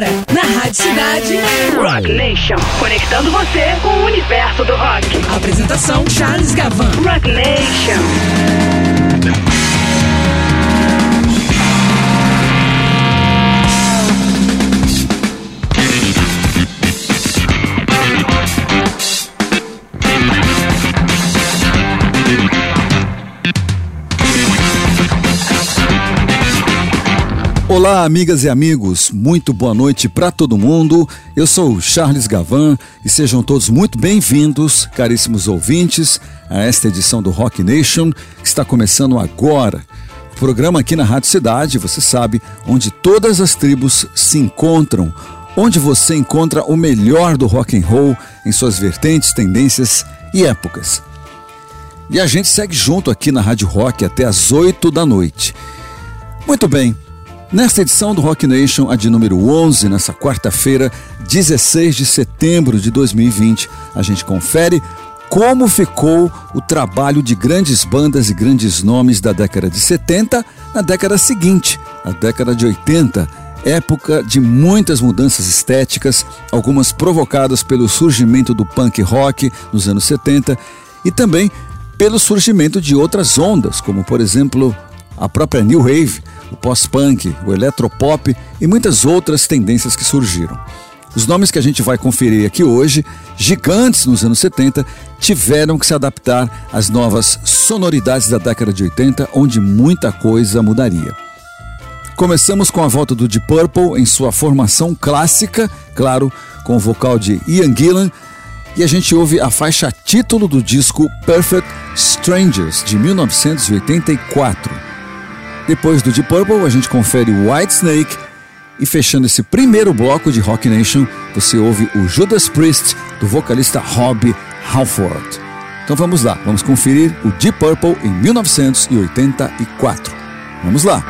Agora, na Rádio Cidade. Rock Nation. Conectando você com o universo do rock. Apresentação: Charles Gavan. Rock Nation. Olá, amigas e amigos, muito boa noite para todo mundo. Eu sou Charles Gavan e sejam todos muito bem-vindos, caríssimos ouvintes, a esta edição do Rock Nation que está começando agora. O programa aqui na Rádio Cidade, você sabe, onde todas as tribos se encontram, onde você encontra o melhor do rock and roll em suas vertentes, tendências e épocas. E a gente segue junto aqui na Rádio Rock até às 8 da noite. Muito bem, Nesta edição do Rock Nation, a de número 11, nessa quarta-feira, 16 de setembro de 2020, a gente confere como ficou o trabalho de grandes bandas e grandes nomes da década de 70 na década seguinte, a década de 80, época de muitas mudanças estéticas, algumas provocadas pelo surgimento do punk rock nos anos 70 e também pelo surgimento de outras ondas, como por exemplo a própria New Wave, o pós-punk, o eletropop e muitas outras tendências que surgiram. Os nomes que a gente vai conferir aqui hoje, gigantes nos anos 70, tiveram que se adaptar às novas sonoridades da década de 80, onde muita coisa mudaria. Começamos com a volta do Deep Purple em sua formação clássica, claro, com o vocal de Ian Gillan, e a gente ouve a faixa título do disco Perfect Strangers, de 1984. Depois do Deep Purple, a gente confere White Snake e fechando esse primeiro bloco de Rock Nation, você ouve o Judas Priest do vocalista Rob Halford. Então vamos lá, vamos conferir o Deep Purple em 1984. Vamos lá.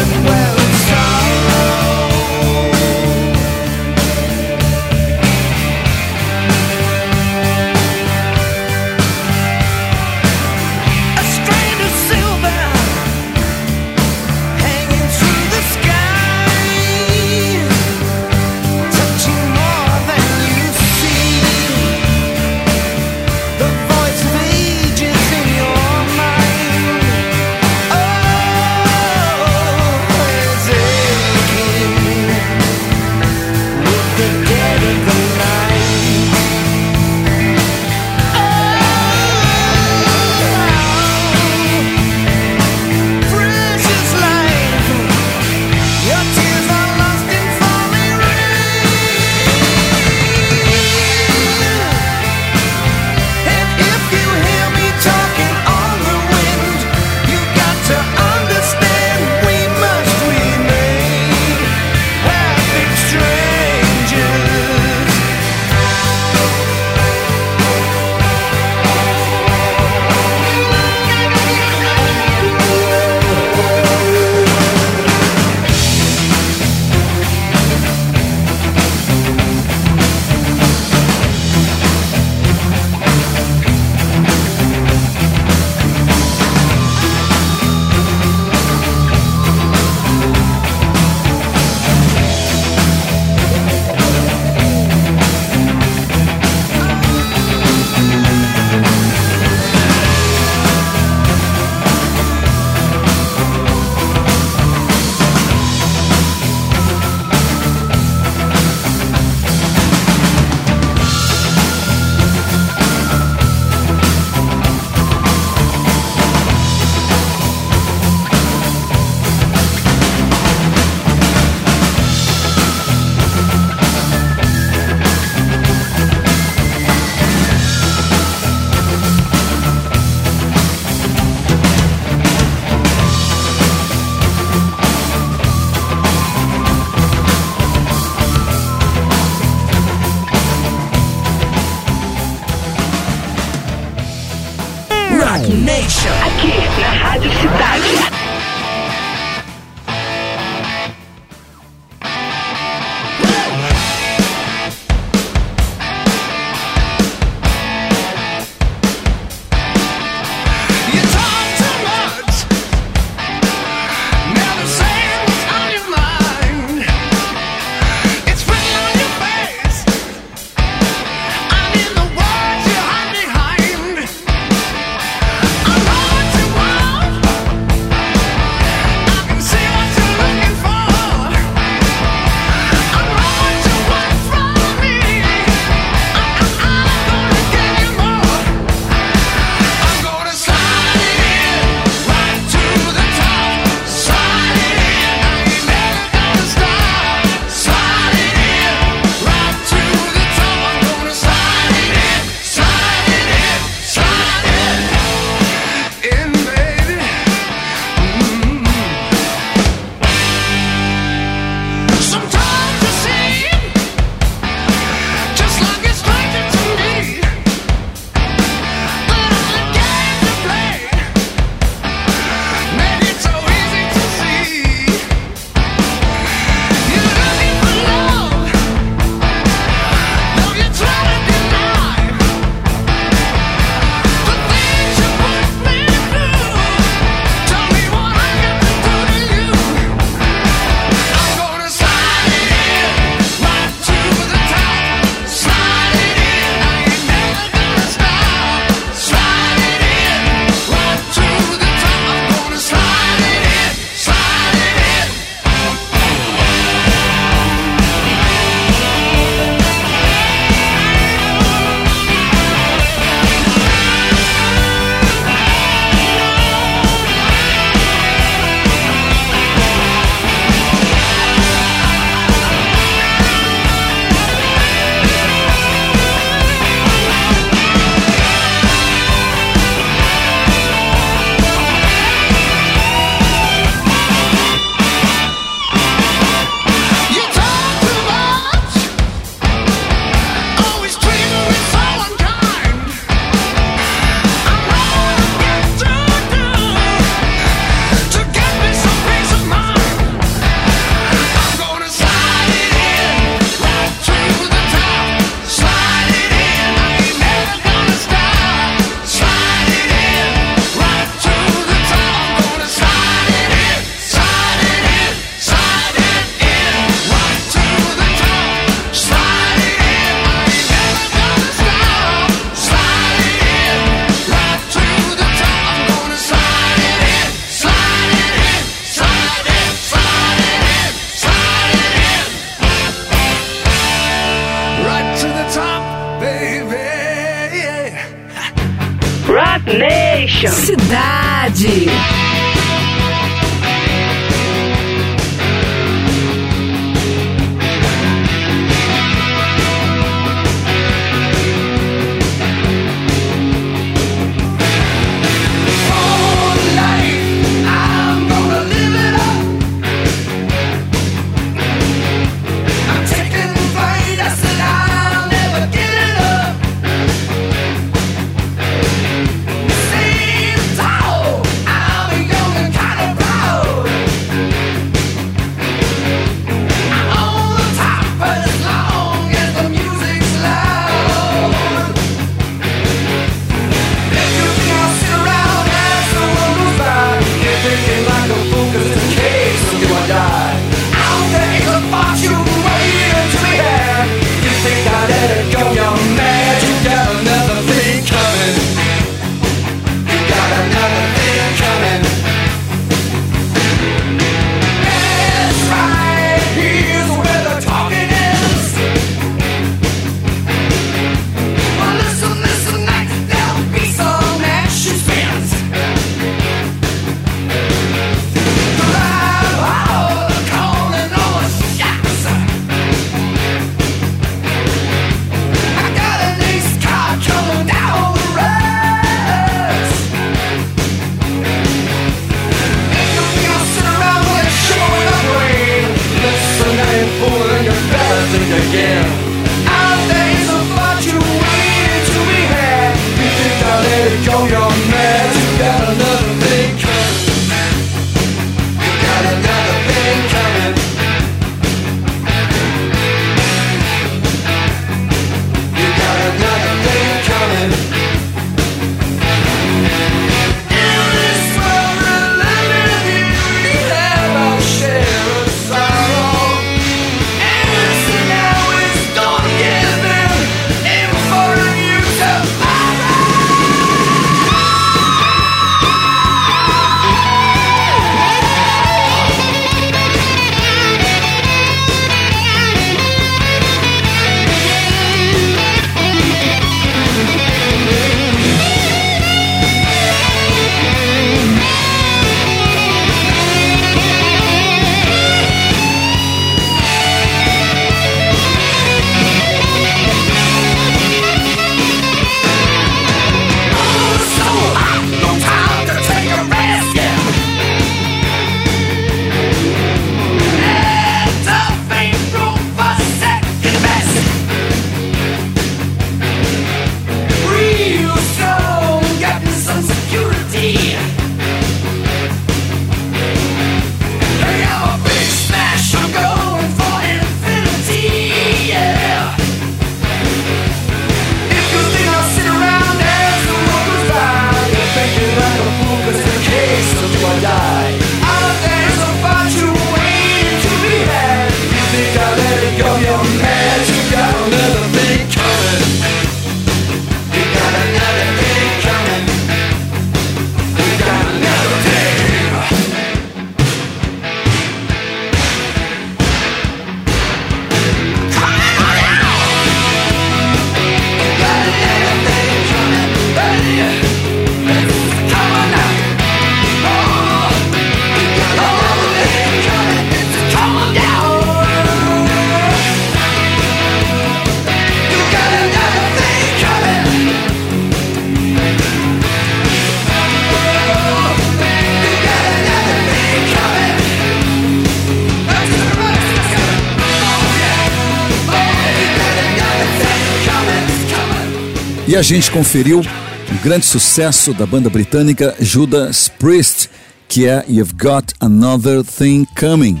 E a gente conferiu um grande sucesso da banda britânica Judas Priest, que é You've Got Another Thing Coming.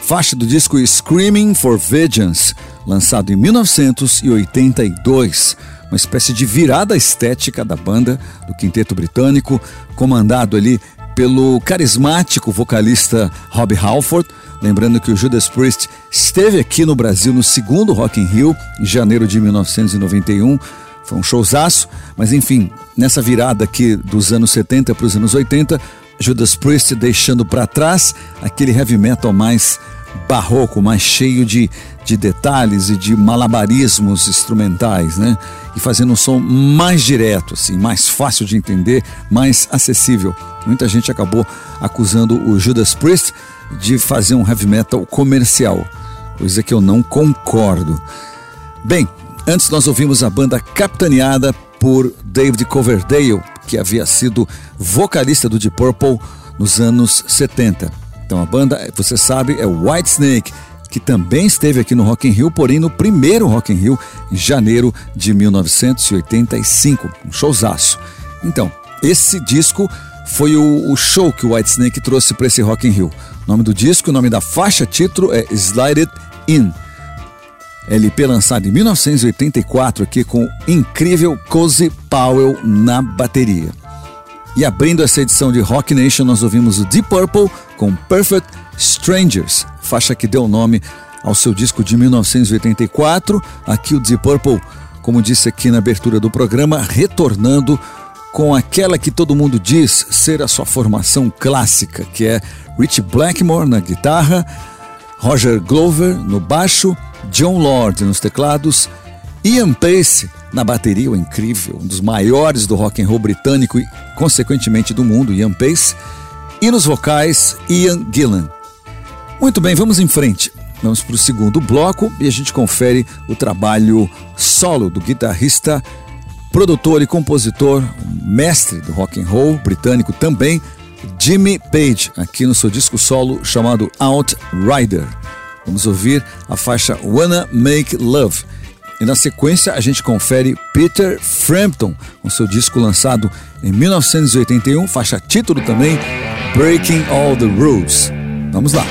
Faixa do disco Screaming for Vengeance, lançado em 1982. Uma espécie de virada estética da banda do quinteto britânico, comandado ali pelo carismático vocalista Rob Halford. Lembrando que o Judas Priest esteve aqui no Brasil no segundo Rock in Rio, em janeiro de 1991 foi um showzaço, mas enfim, nessa virada aqui dos anos 70 para os anos 80, Judas Priest deixando para trás aquele heavy metal mais barroco, mais cheio de, de detalhes e de malabarismos instrumentais, né? E fazendo um som mais direto, assim, mais fácil de entender, mais acessível. Muita gente acabou acusando o Judas Priest de fazer um heavy metal comercial, coisa que eu não concordo. Bem, Antes nós ouvimos a banda capitaneada por David Coverdale, que havia sido vocalista do Deep Purple nos anos 70. Então a banda, você sabe, é Whitesnake, que também esteve aqui no Rock in Rio, porém no primeiro Rock in Rio, em janeiro de 1985, um showzaço. Então, esse disco foi o, o show que o Whitesnake trouxe para esse Rock in Rio. O nome do disco, o nome da faixa título é Slide It In. LP lançado em 1984 aqui com o incrível Cozy Powell na bateria. E abrindo essa edição de Rock Nation, nós ouvimos o Deep Purple com Perfect Strangers, faixa que deu nome ao seu disco de 1984. Aqui o Deep Purple, como disse aqui na abertura do programa, retornando com aquela que todo mundo diz ser a sua formação clássica, que é Rich Blackmore na guitarra, Roger Glover no baixo John Lord nos teclados, Ian Pace na bateria, o incrível, um dos maiores do rock and roll britânico e, consequentemente, do mundo, Ian Pace, e nos vocais, Ian Gillan. Muito bem, vamos em frente. Vamos para o segundo bloco e a gente confere o trabalho solo do guitarrista, produtor e compositor, mestre do rock and roll britânico também, Jimmy Page, aqui no seu disco solo chamado Outrider. Vamos ouvir a faixa Wanna Make Love. E na sequência a gente confere Peter Frampton, com seu disco lançado em 1981, faixa título também, Breaking All the Rules. Vamos lá.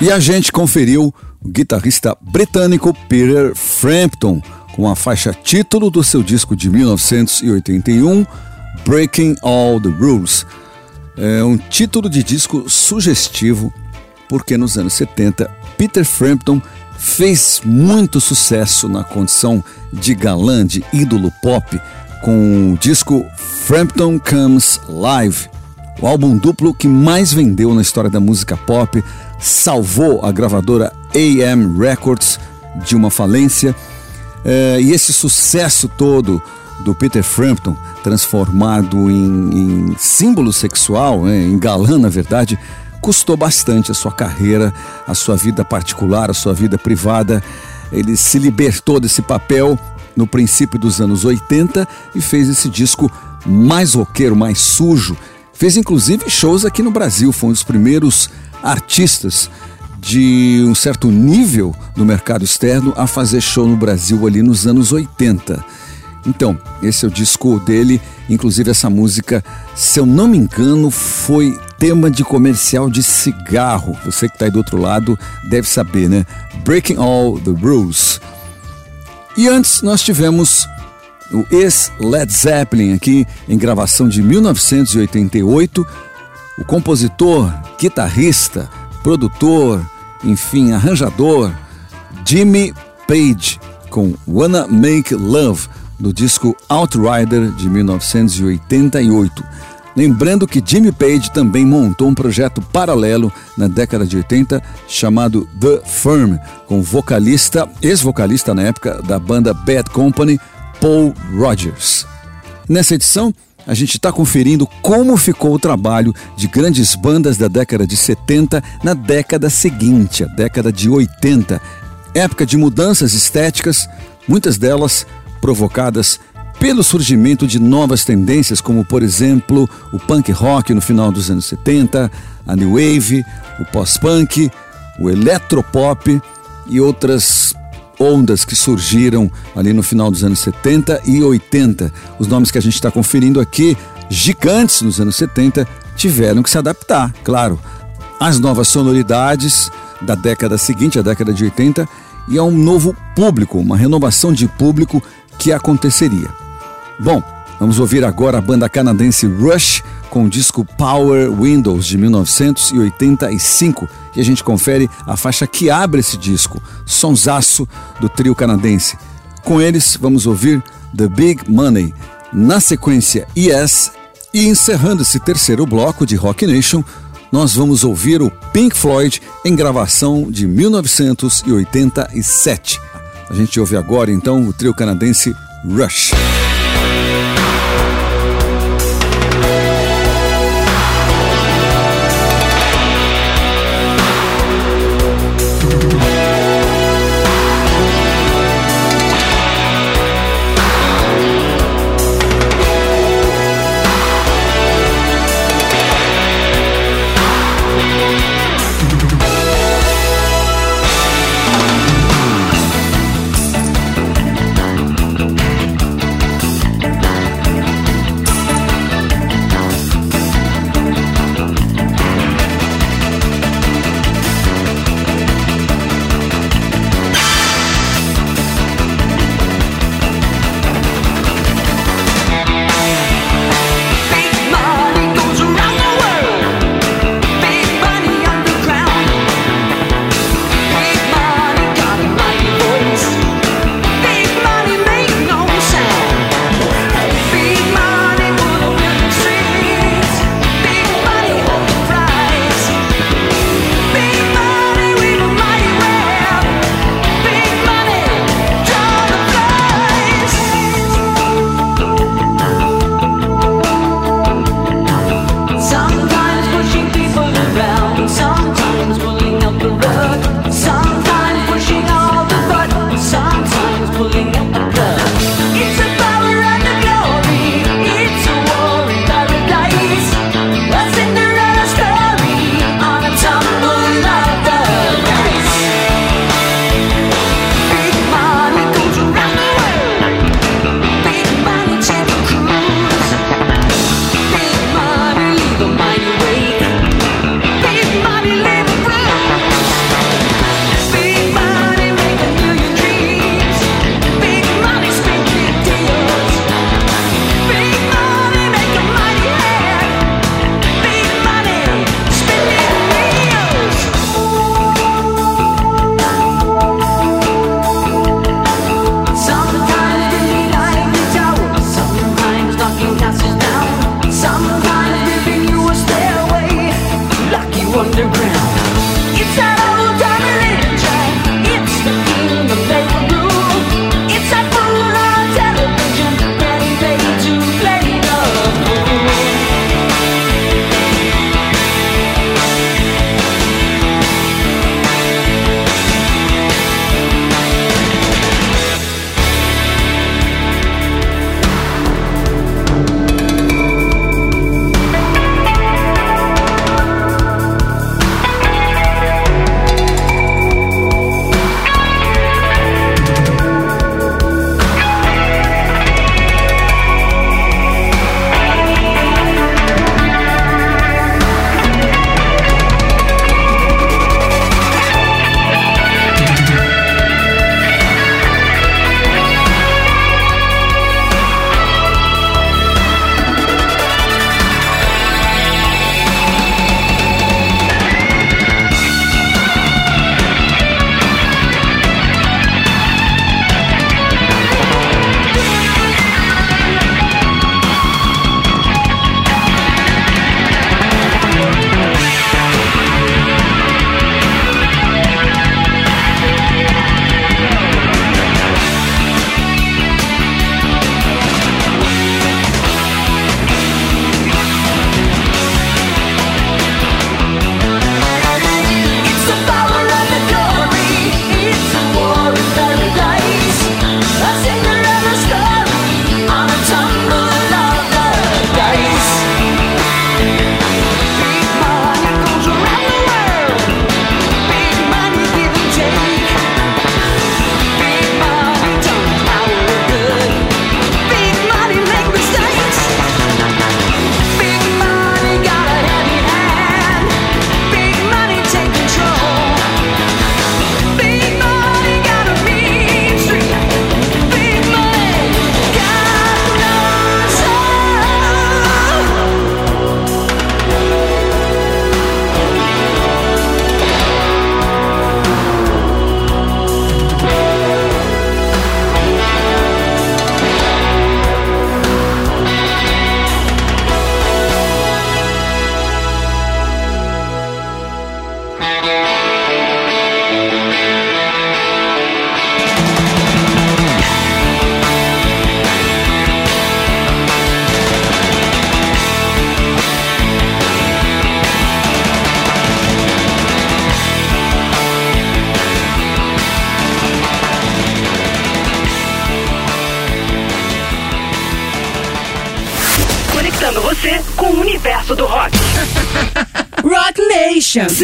E a gente conferiu o guitarrista britânico Peter Frampton com a faixa título do seu disco de 1981, Breaking All the Rules. É um título de disco sugestivo, porque nos anos 70 Peter Frampton fez muito sucesso na condição de galã, de ídolo pop, com o disco Frampton Comes Live, o álbum duplo que mais vendeu na história da música pop, salvou a gravadora AM Records de uma falência. É, e esse sucesso todo do Peter Frampton, transformado em, em símbolo sexual, né, em galã, na verdade, custou bastante a sua carreira, a sua vida particular, a sua vida privada. Ele se libertou desse papel no princípio dos anos 80 e fez esse disco mais roqueiro, mais sujo. Fez inclusive shows aqui no Brasil, foi um dos primeiros artistas de um certo nível no mercado externo a fazer show no Brasil ali nos anos 80. Então, esse é o disco dele, inclusive essa música, se eu não me engano, foi tema de comercial de cigarro. Você que está aí do outro lado deve saber, né? Breaking All the Rules. E antes nós tivemos o ex-Led Zeppelin aqui em gravação de 1988. O compositor, guitarrista, produtor, enfim, arranjador, Jimmy Page, com Wanna Make Love, do disco Outrider de 1988. Lembrando que Jimmy Page também montou um projeto paralelo na década de 80 chamado The Firm, com vocalista, ex-vocalista na época da banda Bad Company, Paul Rogers. Nessa edição, a gente está conferindo como ficou o trabalho de grandes bandas da década de 70 na década seguinte, a década de 80. Época de mudanças estéticas, muitas delas provocadas pelo surgimento de novas tendências, como por exemplo o punk rock no final dos anos 70, a new wave, o pós-punk, o eletropop e outras ondas que surgiram ali no final dos anos 70 e 80. Os nomes que a gente está conferindo aqui, gigantes nos anos 70, tiveram que se adaptar, claro, às novas sonoridades da década seguinte, a década de 80, e a um novo público, uma renovação de público que aconteceria. Bom, vamos ouvir agora a banda canadense Rush com o disco Power Windows de 1985 e a gente confere a faixa que abre esse disco, sonsaço do trio canadense. Com eles vamos ouvir The Big Money, na sequência Yes e encerrando esse terceiro bloco de Rock Nation, nós vamos ouvir o Pink Floyd em gravação de 1987. A gente ouve agora então o trio canadense Rush.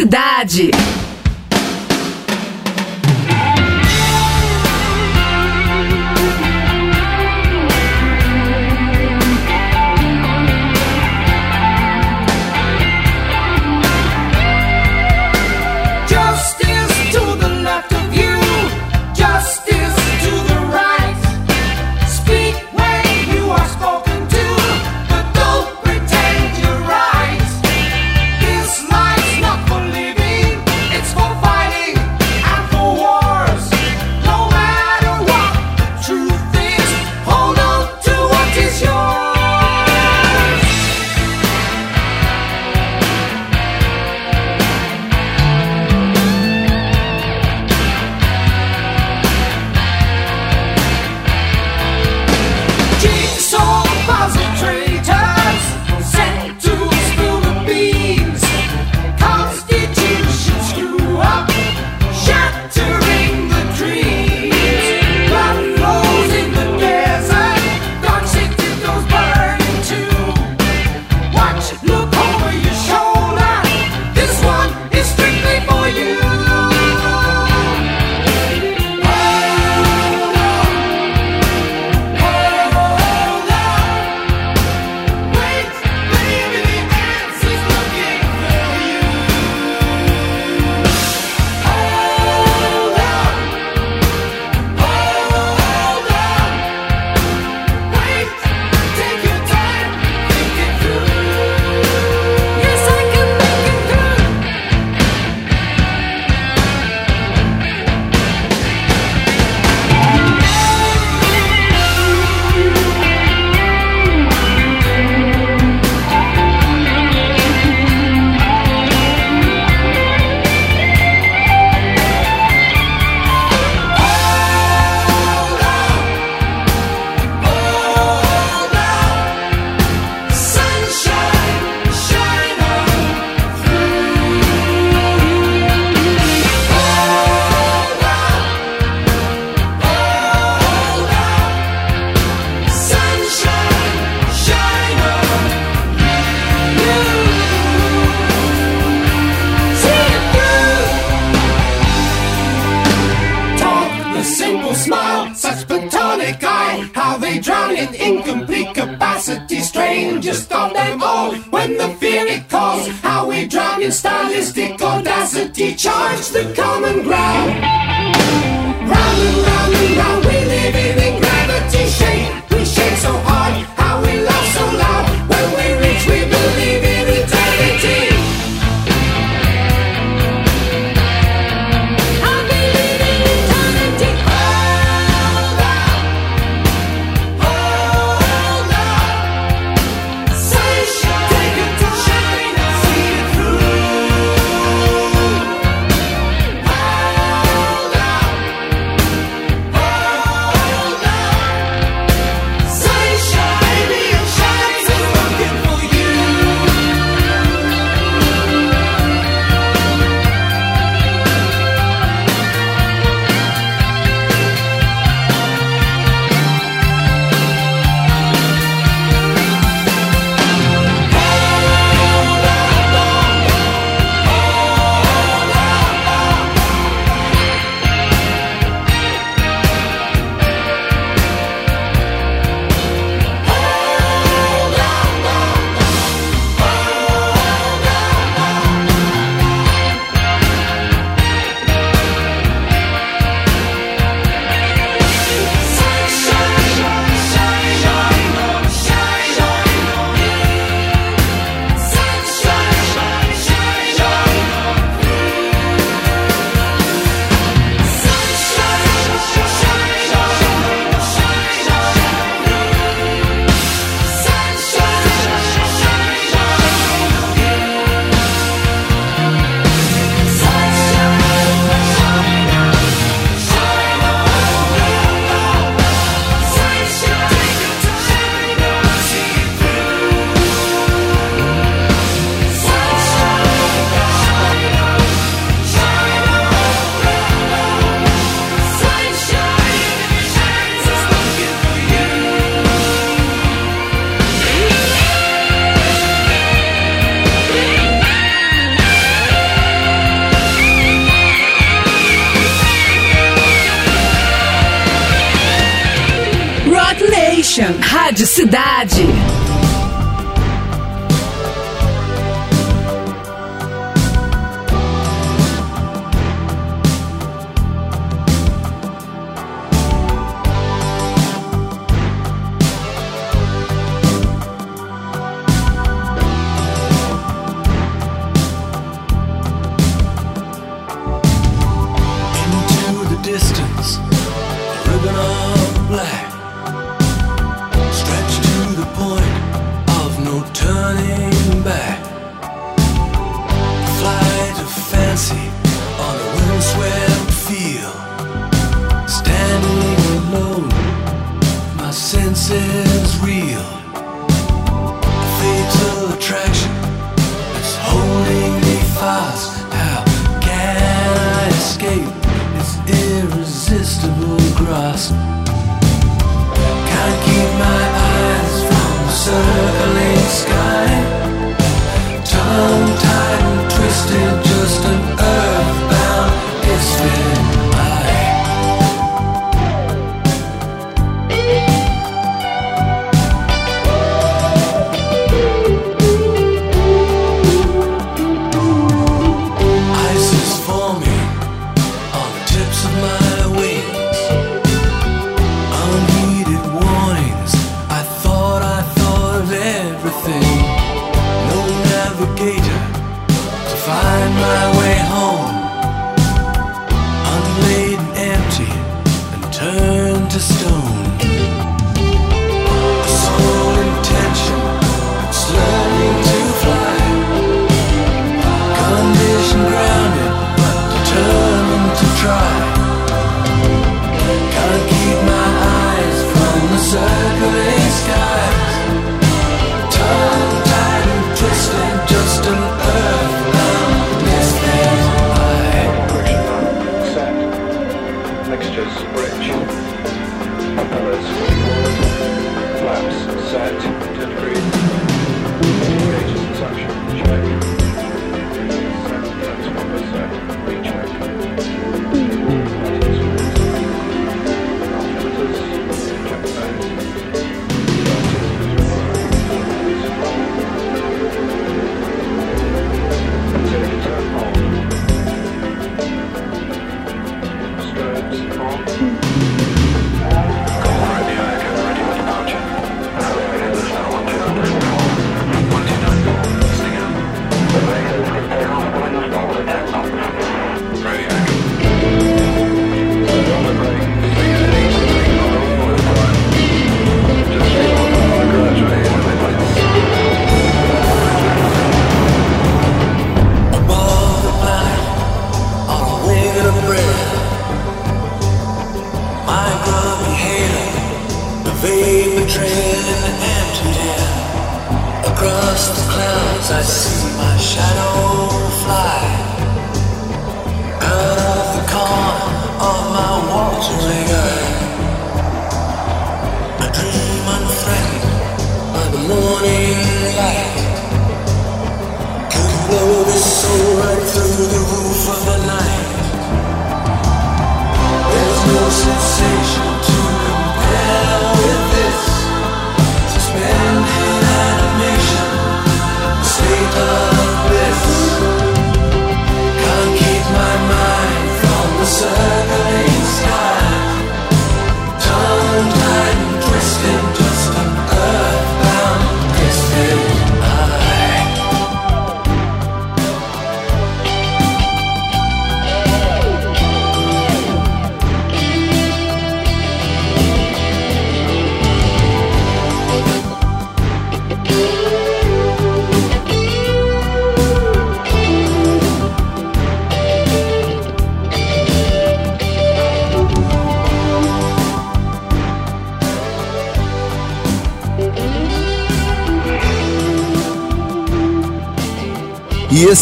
Cidade. In stylistic audacity, charge the common ground.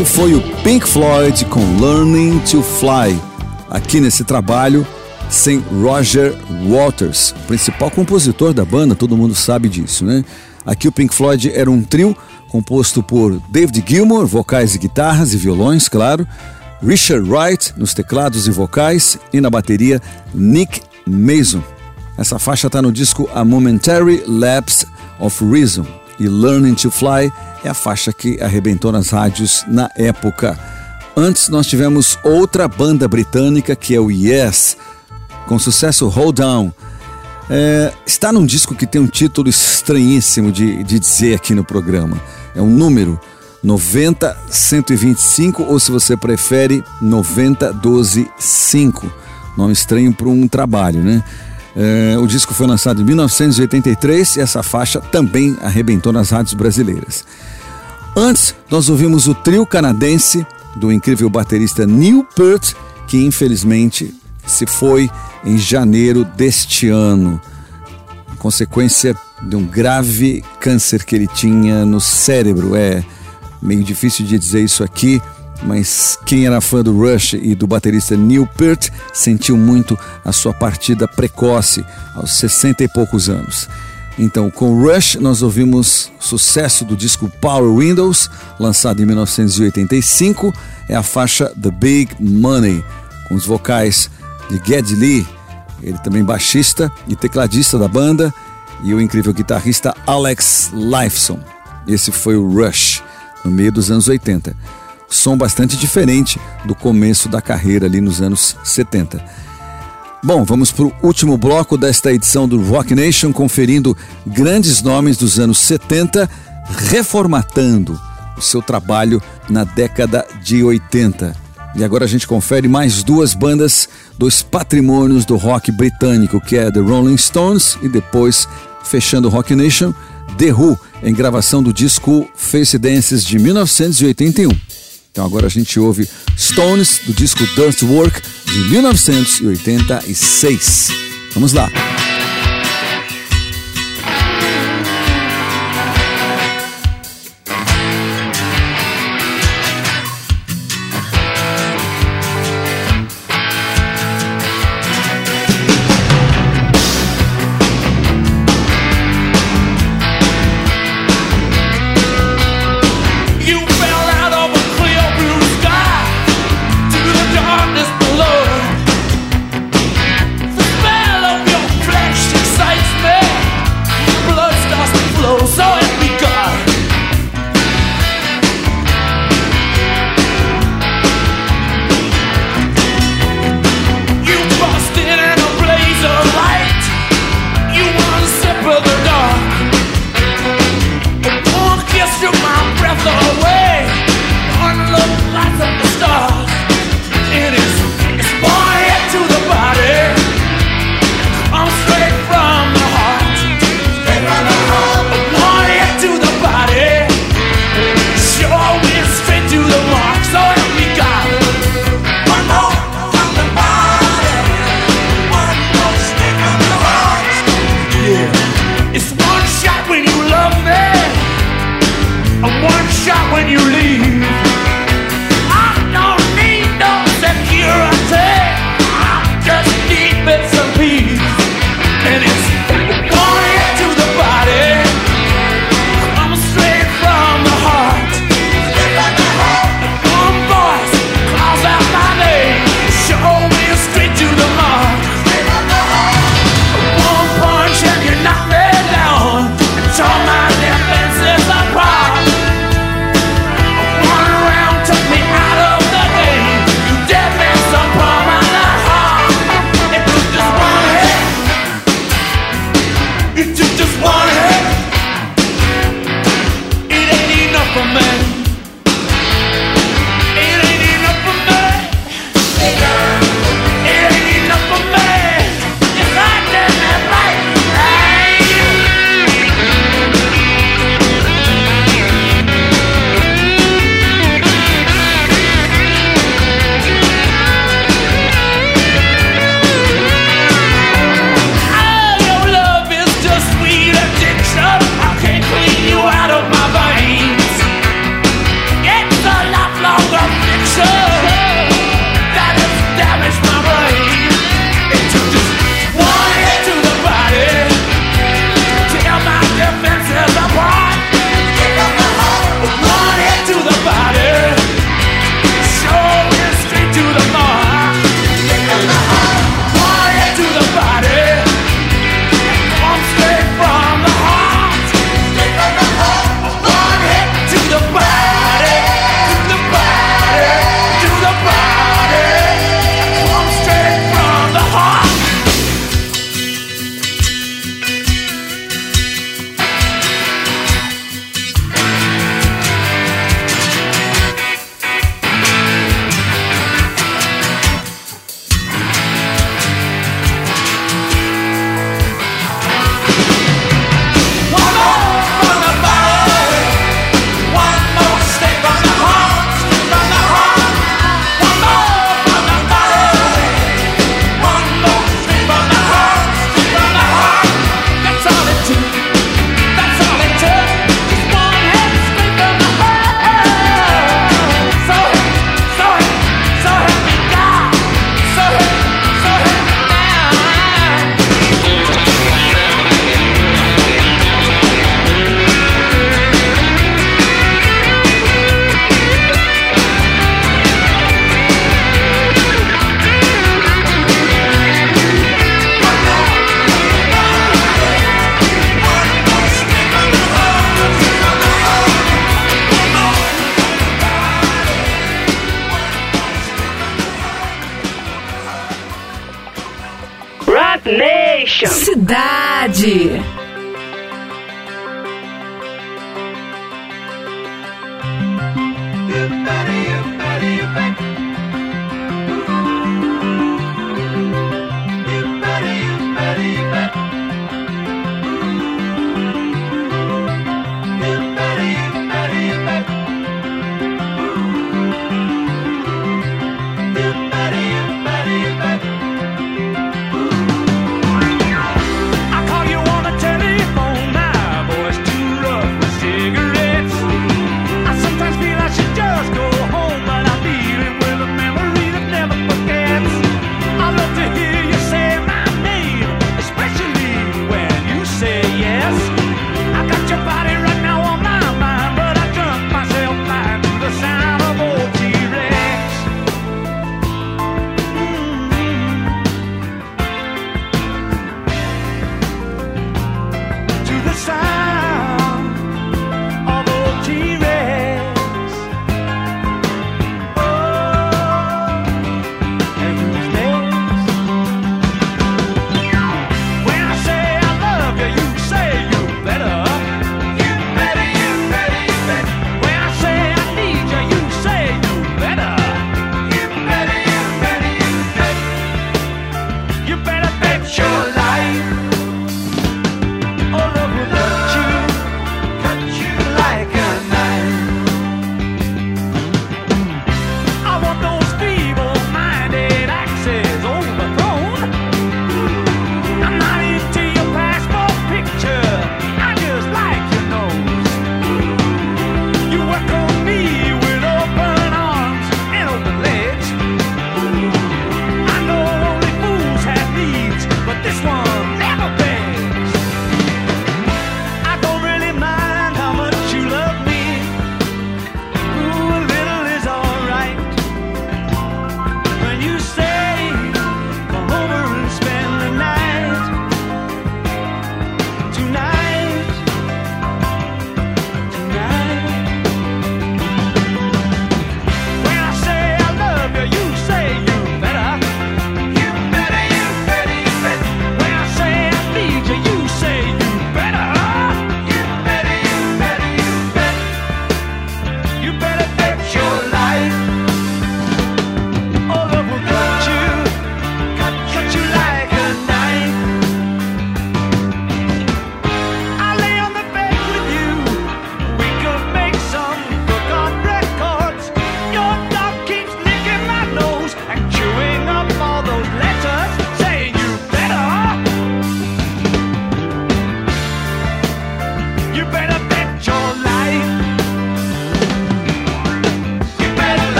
Esse foi o Pink Floyd com Learning to Fly. Aqui nesse trabalho, sem Roger Waters, principal compositor da banda, todo mundo sabe disso, né? Aqui o Pink Floyd era um trio composto por David Gilmour, vocais e guitarras e violões, claro, Richard Wright nos teclados e vocais e na bateria Nick Mason. Essa faixa está no disco A Momentary Lapse of Reason e Learning to Fly é a faixa que arrebentou nas rádios na época. Antes nós tivemos outra banda britânica que é o Yes, com sucesso Hold Down. É, está num disco que tem um título estranhíssimo de, de dizer aqui no programa. É um número 90-125 ou se você prefere 90-12-5. Nome estranho para um trabalho, né? É, o disco foi lançado em 1983 e essa faixa também arrebentou nas rádios brasileiras. Antes, nós ouvimos o trio canadense do incrível baterista Neil Peart, que infelizmente se foi em janeiro deste ano, consequência de um grave câncer que ele tinha no cérebro. É meio difícil de dizer isso aqui, mas quem era fã do Rush e do baterista Neil Peart sentiu muito a sua partida precoce, aos 60 e poucos anos. Então, com o Rush, nós ouvimos sucesso do disco Power Windows, lançado em 1985, é a faixa The Big Money, com os vocais de Geddy Lee, ele também baixista e tecladista da banda, e o incrível guitarrista Alex Lifeson. Esse foi o Rush, no meio dos anos 80. Som bastante diferente do começo da carreira ali nos anos 70. Bom, vamos para o último bloco desta edição do Rock Nation, conferindo grandes nomes dos anos 70, reformatando o seu trabalho na década de 80. E agora a gente confere mais duas bandas dos patrimônios do rock britânico, que é The Rolling Stones e depois, fechando o Rock Nation, The Who, em gravação do disco Face Dances de 1981. Então agora a gente ouve Stones do disco Dirt Work de 1986. Vamos lá.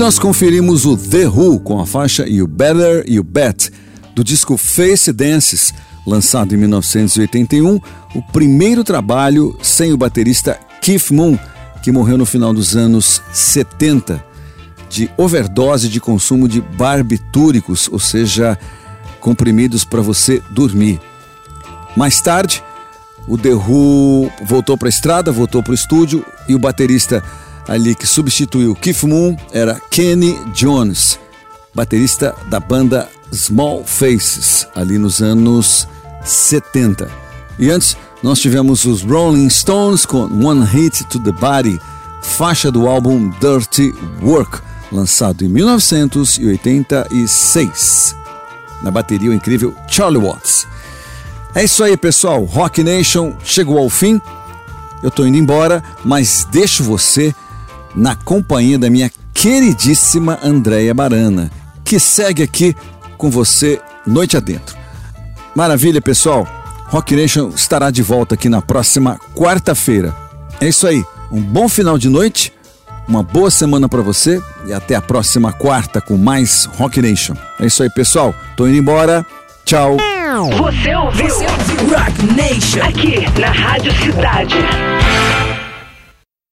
Nós conferimos o The Who com a faixa You Better You Bet, do disco Face Dances, lançado em 1981, o primeiro trabalho sem o baterista Keith Moon, que morreu no final dos anos 70 de overdose de consumo de barbitúricos, ou seja, comprimidos para você dormir. Mais tarde, o The Who voltou para a estrada, voltou para o estúdio e o baterista ali que substituiu Keith Moon era Kenny Jones, baterista da banda Small Faces, ali nos anos 70. E antes, nós tivemos os Rolling Stones com One Hit to the Body, faixa do álbum Dirty Work, lançado em 1986. Na bateria o incrível Charlie Watts. É isso aí, pessoal. Rock Nation chegou ao fim. Eu tô indo embora, mas deixo você na companhia da minha queridíssima Andréia Barana, que segue aqui com você noite adentro. Maravilha, pessoal. Rock Nation estará de volta aqui na próxima quarta-feira. É isso aí. Um bom final de noite, uma boa semana para você e até a próxima quarta com mais Rock Nation. É isso aí, pessoal. Tô indo embora. Tchau. Você ouviu? Rock Nation. Aqui na Rádio Cidade.